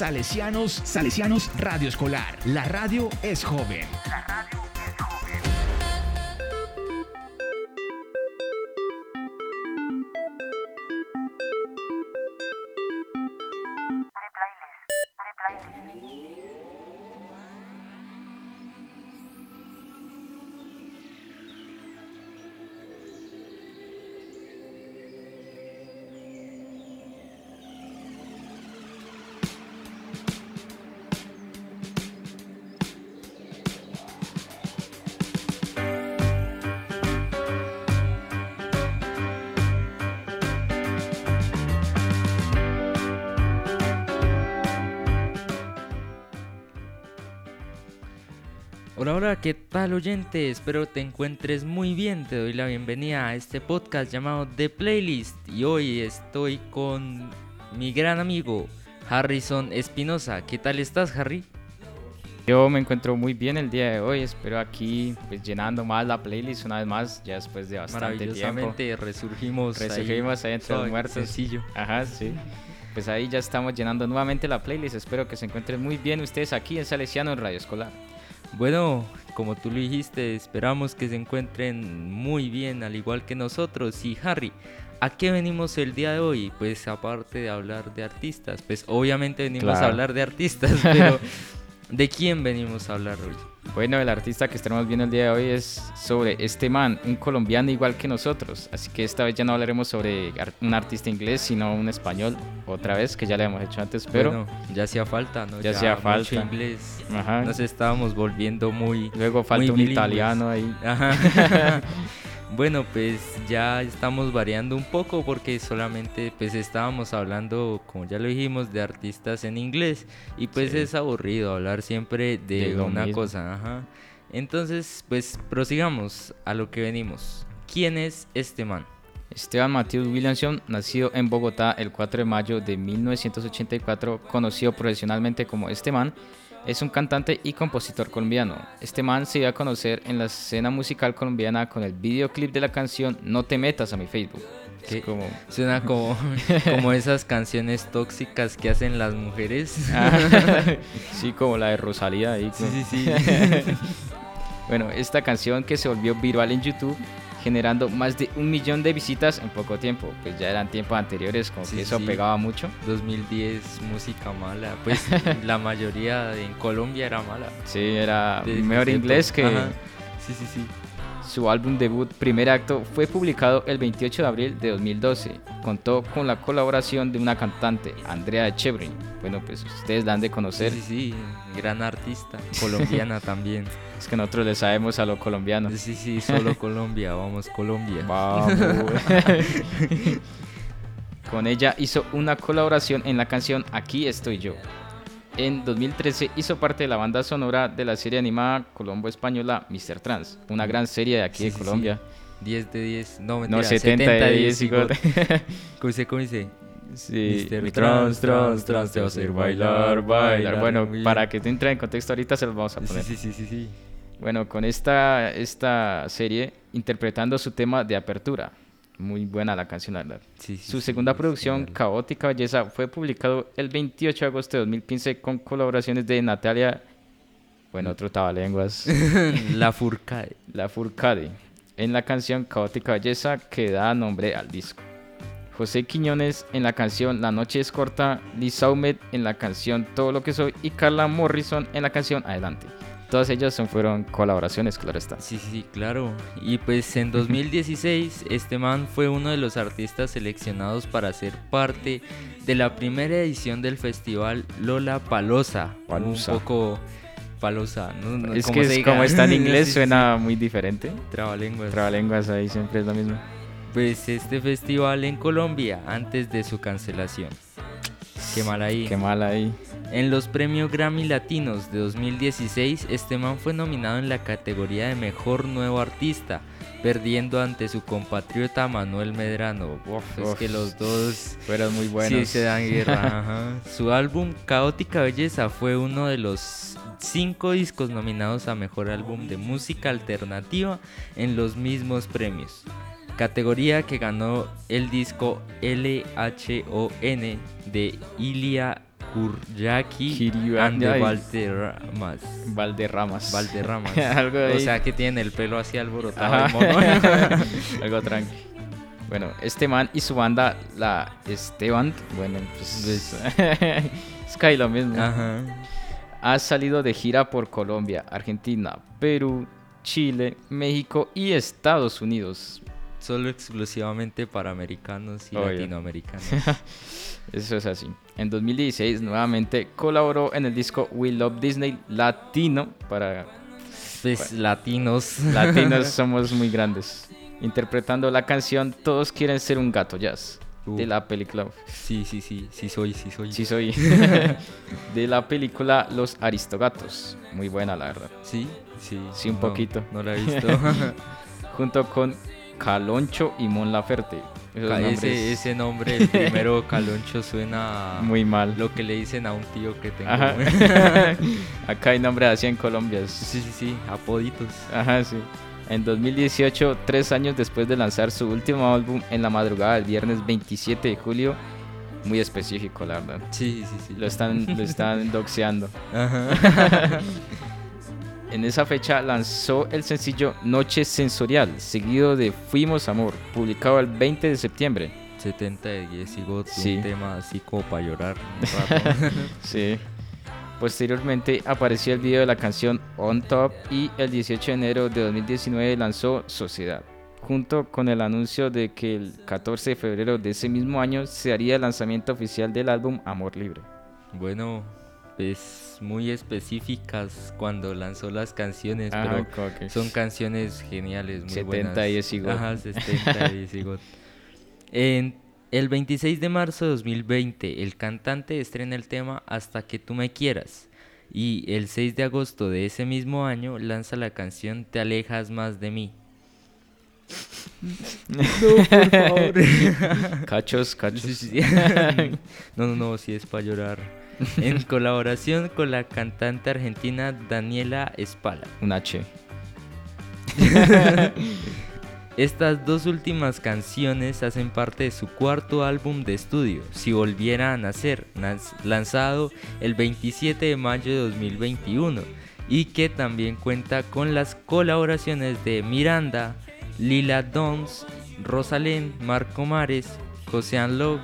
Salesianos, Salesianos Radio Escolar. La radio es joven. Hola, hola, ¿qué tal oyente? Espero te encuentres muy bien. Te doy la bienvenida a este podcast llamado The Playlist. Y hoy estoy con mi gran amigo Harrison Espinosa. ¿Qué tal estás, Harry? Yo me encuentro muy bien el día de hoy. Espero aquí pues, llenando más la playlist una vez más, ya después de bastante tiempo. resurgimos. Resurgimos ahí, entre los muertos. Sencillo. Ajá, sí. Pues ahí ya estamos llenando nuevamente la playlist. Espero que se encuentren muy bien ustedes aquí en Salesiano en Radio Escolar. Bueno, como tú lo dijiste, esperamos que se encuentren muy bien, al igual que nosotros. Y Harry, ¿a qué venimos el día de hoy? Pues aparte de hablar de artistas, pues obviamente venimos a hablar de artistas, pero ¿de quién venimos a hablar hoy? Bueno, el artista que estaremos viendo el día de hoy es sobre este man, un colombiano igual que nosotros. Así que esta vez ya no hablaremos sobre un artista inglés, sino un español, otra vez, que ya lo hemos hecho antes, pero Bueno, ya hacía falta, ¿no? Ya hacía mucho falta. inglés. Ajá. Nos estábamos volviendo muy... luego falta muy un bilingües. italiano ahí. Ajá. bueno, pues ya estamos variando un poco porque solamente pues estábamos hablando, como ya lo dijimos, de artistas en inglés y pues Sí. es aburrido hablar siempre de, De una mismo. cosa. Ajá. Entonces, pues prosigamos a lo que venimos. ¿Quién es este man? Esteban Matthews Williamson, nacido en Bogotá el 4 de mayo de 1984, conocido profesionalmente como Este Man, es un cantante y compositor colombiano. Este man se dio a conocer en la escena musical colombiana con el videoclip de la canción No te metas a mi Facebook. Es ¿Qué? como... Suena como, como esas canciones tóxicas que hacen las mujeres. sí, como la de Rosalía ahí. sí, sí, sí. Bueno, esta canción que se volvió viral en YouTube, generando más de un millón de visitas en poco tiempo. Pues ya eran tiempos anteriores, como Sí, que eso sí. pegaba mucho. 2010, música mala. Pues la mayoría en Colombia era mala. Sí, era mejor inglés que... Ajá. Sí, sí, sí. Su álbum debut Primer Acto fue publicado el 28 de abril de 2012. Contó con la colaboración de una cantante, Andrea Echeverry. Bueno, pues ustedes la han de conocer. Sí, sí, sí. Gran artista. Colombiana también. Es que nosotros le sabemos a lo colombiano. Sí, sí, solo Colombia. Vamos, Colombia. Vamos. con ella hizo una colaboración en la canción Aquí estoy yo. En 2013 hizo parte de la banda sonora de la serie animada Colombo Española Mr. Trans, una gran serie de aquí Sí, de sí, sí. Colombia. 10 de 10. No, No, mentira, 70 de 10 y igual. God. ¿Cómo dice? ¿Cómo dice? Sí, Mr. Trans, Trans, Trans te va a hacer bailar, bailar. Bueno, para que te entre en contexto ahorita se los vamos a poner. sí, sí, sí, sí. Bueno, con esta, esta serie interpretando su tema de apertura. Muy buena la canción, la verdad. Sí, sí, Su sí, segunda producción. Caótica Belleza, fue publicado el 28 de agosto de 2015 con colaboraciones de Natalia, bueno, otro tabalenguas, La Furcade. La Furcade, en la canción Caótica Belleza que da nombre al disco. José Quiñones en la canción La Noche es Corta, Liz Saumet en la canción Todo lo que soy y Carla Morrison en la canción Adelante. Todas ellas son, fueron colaboraciones, claro está. Sí, sí, claro. Y pues en 2016 este man fue uno de los artistas seleccionados para ser parte de la primera edición del festival Lola Palosa. Palusa. Un poco palosa, ¿no? No, es que es como está en inglés Sí, sí, suena muy diferente. Trabalenguas. Trabalenguas ahí siempre es lo mismo. Pues este festival en Colombia antes de su cancelación. Qué mal ahí. Qué mal ahí. En los premios Grammy Latinos de 2016, este man fue nominado en la categoría de Mejor Nuevo Artista, perdiendo ante su compatriota Manuel Medrano. Uf, es que los dos Fueron muy sí buenos. se dan guerra. ajá. Su álbum Caótica Belleza fue uno de los cinco discos nominados a Mejor Álbum de Música Alternativa en los mismos premios. Categoría que ganó el disco LHON de Ilia Kurjaki Kiryu- and the. Valderramas. Valderramas. Valderramas. Algo o ahí. sea que tienen el pelo así alborotado. El mono. Algo tranqui. Bueno, este man y su banda, la Esteban, bueno, pues es casi lo mismo. Ajá. Ha salido de gira por Colombia, Argentina, Perú, Chile, México y Estados Unidos. Solo exclusivamente para americanos y Obvio. latinoamericanos. Eso es así. En 2016 nuevamente colaboró en el disco We Love Disney Latino para Pues latinos. latinos somos muy grandes. Interpretando la canción Todos quieren ser un gato jazz Uh. de la película Sí, sí, sí, sí soy, sí soy. Sí soy de la película Los Aristogatos. Muy buena la verdad. Sí, sí. Sí, un no, poquito. No la he visto. Junto con Caloncho y Mon Laferte. Ese, ese nombre, el primero Caloncho, suena muy mal. lo que le dicen a un tío que tengo. Acá hay nombres así en Colombia. sí, sí, sí, apoditos. Ajá, sí. En 2018, tres años después de lanzar su último álbum en la madrugada del viernes 27 de julio, muy específico, la verdad. Sí, sí, sí. Lo están, lo están doxeando. Ajá. En esa fecha lanzó el sencillo Noche Sensorial, seguido de Fuimos Amor, publicado el 20 de septiembre. 70 de 10 y God, Sí. un tema así como para llorar un rato. Sí. Posteriormente apareció el video de la canción On Top y el 18 de enero de 2019 lanzó Sociedad, junto con el anuncio de que el 14 de febrero de ese mismo año se haría el lanzamiento oficial del álbum Amor Libre. bueno, pues muy específicas cuando lanzó las canciones, Ajá, pero son canciones geniales, muy 70 buenas. y. Ajá, 70 y. En el 26 de marzo de 2020, el cantante estrena el tema Hasta que tú me quieras. Y el 6 de agosto de ese mismo año lanza la canción Te alejas más de mí. No, por favor. Cachos, cachos. Sí, sí, sí. No, no, no, sí es para llorar. En colaboración con la cantante argentina Daniela Espala. Un H. Estas dos últimas canciones hacen parte de su cuarto álbum de estudio, Si Volviera a Nacer, lanzado el 27 de mayo de 2021, y que también cuenta con las colaboraciones de Miranda, Lila Dons, Rosalén, Marco Mares, Josean Love,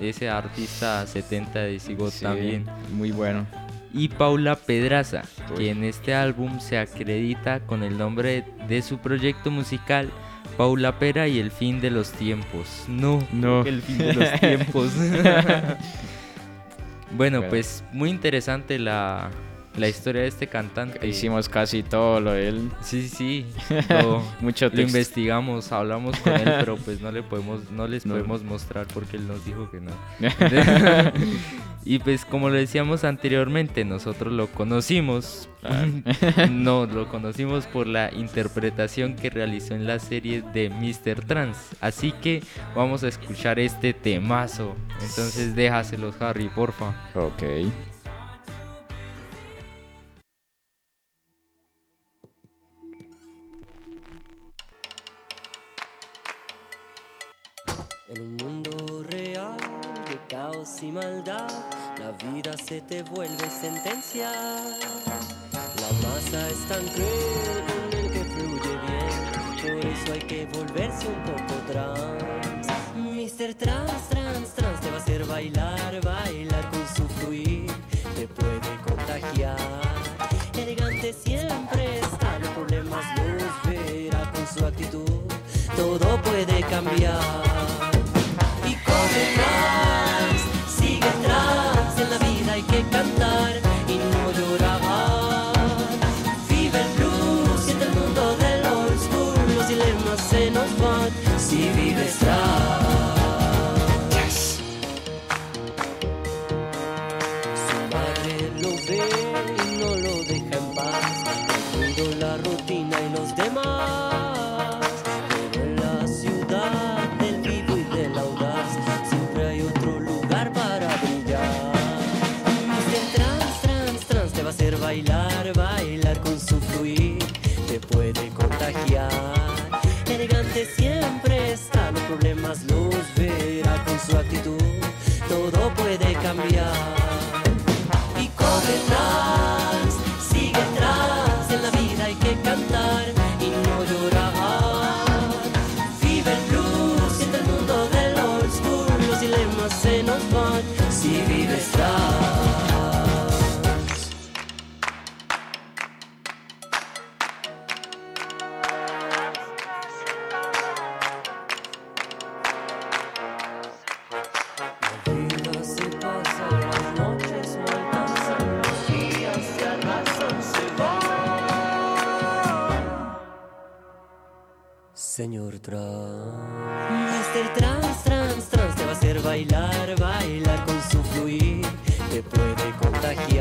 ese artista 70 de Sigot Sí, también, Muy bueno. y Paula Pedraza, Uy. que en este álbum se acredita con el nombre de su proyecto musical Paula Pera y el fin de los tiempos. No, No. el fin de los tiempos. bueno, Bueno. pues muy interesante la, la historia de este cantante. Hicimos casi todo lo de él. Sí, sí. Lo, Mucho lo investigamos, hablamos con él, pero pues no le podemos, no les No. podemos mostrar porque él nos dijo que no. y pues como lo decíamos anteriormente, nosotros lo conocimos. no, lo conocimos por la interpretación que realizó en la serie de Mr. Trans. Así que vamos a escuchar este temazo. Entonces déjaselos, Harry, porfa. ok. Te vuelve sentencia. La masa es tan cruel con el que fluye bien, por eso hay que volverse un poco trans. Mr. Trans, trans, trans te va a hacer bailar, bailar con su fluir, te puede contagiar. Elegante siempre está, los problemas los verá con su actitud, todo puede cambiar. Nos van si. Puede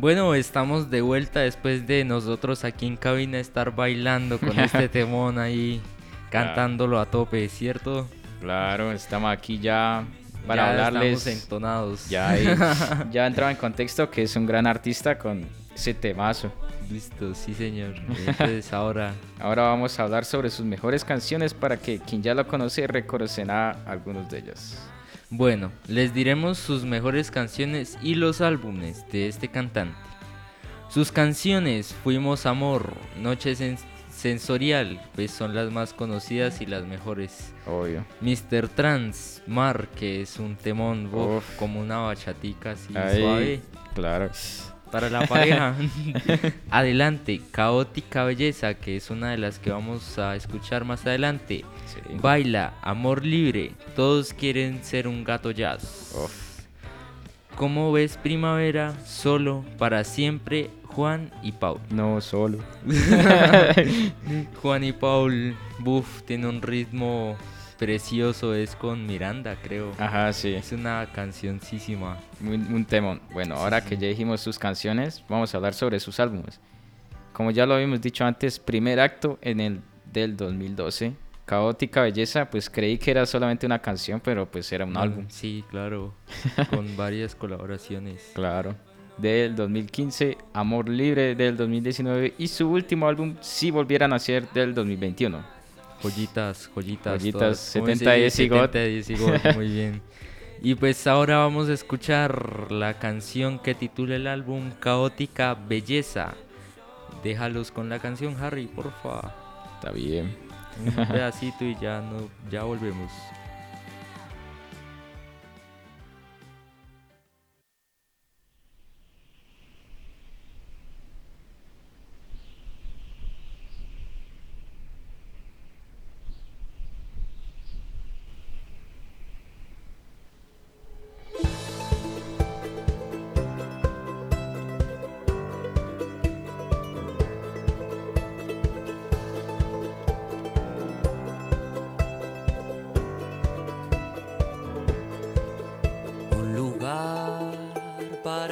Bueno, estamos de vuelta después de nosotros aquí en cabina estar bailando con este temón ahí, cantándolo a tope, ¿cierto? Claro, estamos aquí ya para ya hablarles. Estamos entonados. Ya, ya entraba en contexto que es un gran artista con ese temazo. Listo, sí señor. Entonces ahora Ahora vamos a hablar sobre sus mejores canciones para que quien ya lo conoce reconocerá algunos de ellos. Bueno, les diremos sus mejores canciones y los álbumes de este cantante. Sus canciones Fuimos Amor, Noche Sen- Sensorial, pues son las más conocidas y las mejores. Obvio. Mr. Trans, Mar, que es un temón bof, como una bachatica así Ahí, suave claro. Para la pareja. adelante, Caótica Belleza, que es una de las que vamos a escuchar más adelante. Sí. Baila, Amor Libre, todos quieren ser un gato jazz. Uf. ¿Cómo ves Primavera? Solo, para siempre, Juan y Paul. No, solo. Juan y Paul, buff, tiene un ritmo precioso, es con Miranda, creo. Ajá, sí. Es una cancioncísima. Un, un temón. Bueno, ahora que ya dijimos sus canciones, vamos a hablar sobre sus álbumes. Como ya lo habíamos dicho antes, primer acto en el del 2012. Caótica Belleza, pues creí que era solamente una canción, pero pues era un álbum. Sí, claro, con varias colaboraciones. Claro. Del 2015, Amor Libre del 2019 y su último álbum, Si Volviera a Nacer, del 2021. Joyitas, joyitas. Joyitas, todas. ¿Cómo se 70 de dice? Zigot. 70 de Zigot, muy bien. Y pues ahora vamos a escuchar la canción que titula el álbum Caótica Belleza. Déjalos con la canción, Harry, porfa. Está bien. Un pedacito y ya no, ya volvemos.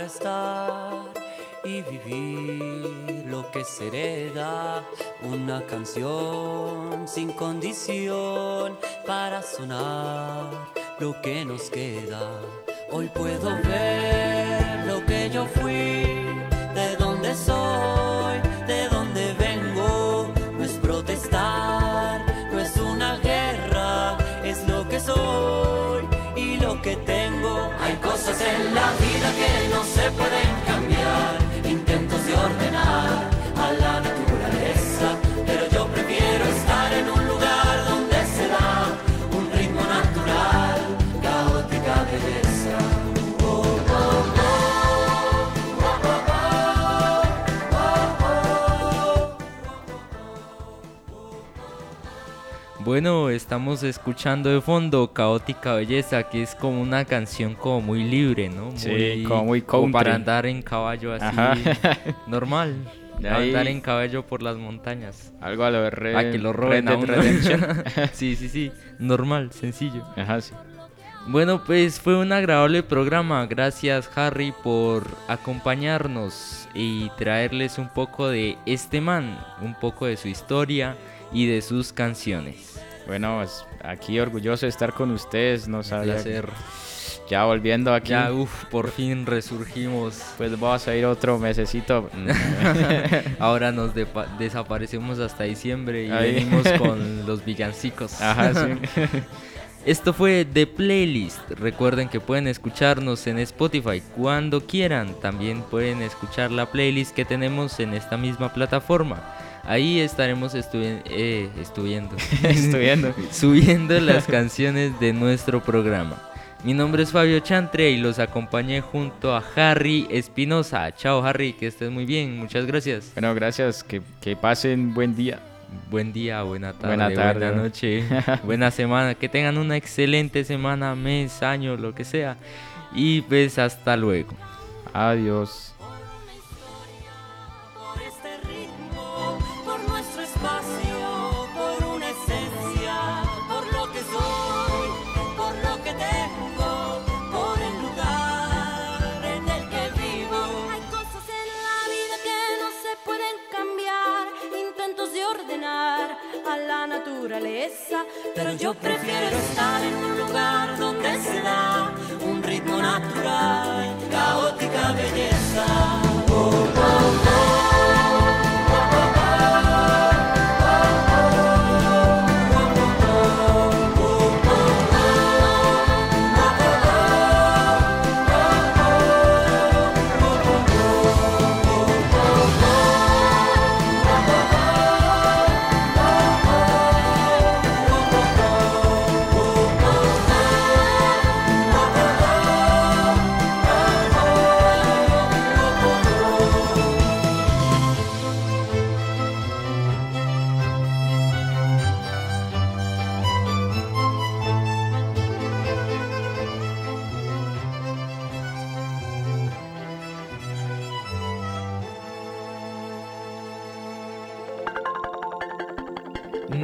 Estar y vivir lo que se hereda. Una canción sin condición para sonar lo que nos queda. Hoy puedo ver lo que yo fui, de dónde soy, de dónde vengo. No es protestar, no es una guerra, es lo que soy y lo que tengo. Hay cosas en la vida Bueno, estamos escuchando de fondo Caótica Belleza, que es como una canción como muy libre, ¿no? Sí, como muy como para andar en caballo así, Ajá. normal. Ahí- Andar en caballo por las montañas. Algo a lo de a que lo roben a uno. Sí, sí, sí. Normal, sencillo. Ajá, sí. Bueno, pues fue un agradable programa. Gracias, Harry, por acompañarnos y traerles un poco de este man, un poco de su historia y de sus canciones. Bueno, aquí orgulloso de estar con ustedes. No sabía. Placer. Ya volviendo aquí. Ya, uff, por fin resurgimos. Pues vamos a ir otro mesecito. Ahora nos desaparecemos hasta diciembre y Ahí. venimos con los villancicos. Ajá, sí. Esto fue The Playlist. Recuerden que pueden escucharnos en Spotify cuando quieran. También pueden escuchar la playlist que tenemos en esta misma plataforma. Ahí estaremos eh, estuviendo. Estuviendo. subiendo las canciones de nuestro programa. Mi nombre es Fabio Chantre y los acompañé junto a Harry Espinosa. Chao Harry, que estés muy bien. Muchas gracias. Bueno, gracias. Que, que pasen buen día. Buen día, buena tarde, Buena buena, tarde. noche, buena semana. Que tengan una excelente semana, mes, año, lo que sea. Y pues hasta luego. Adiós.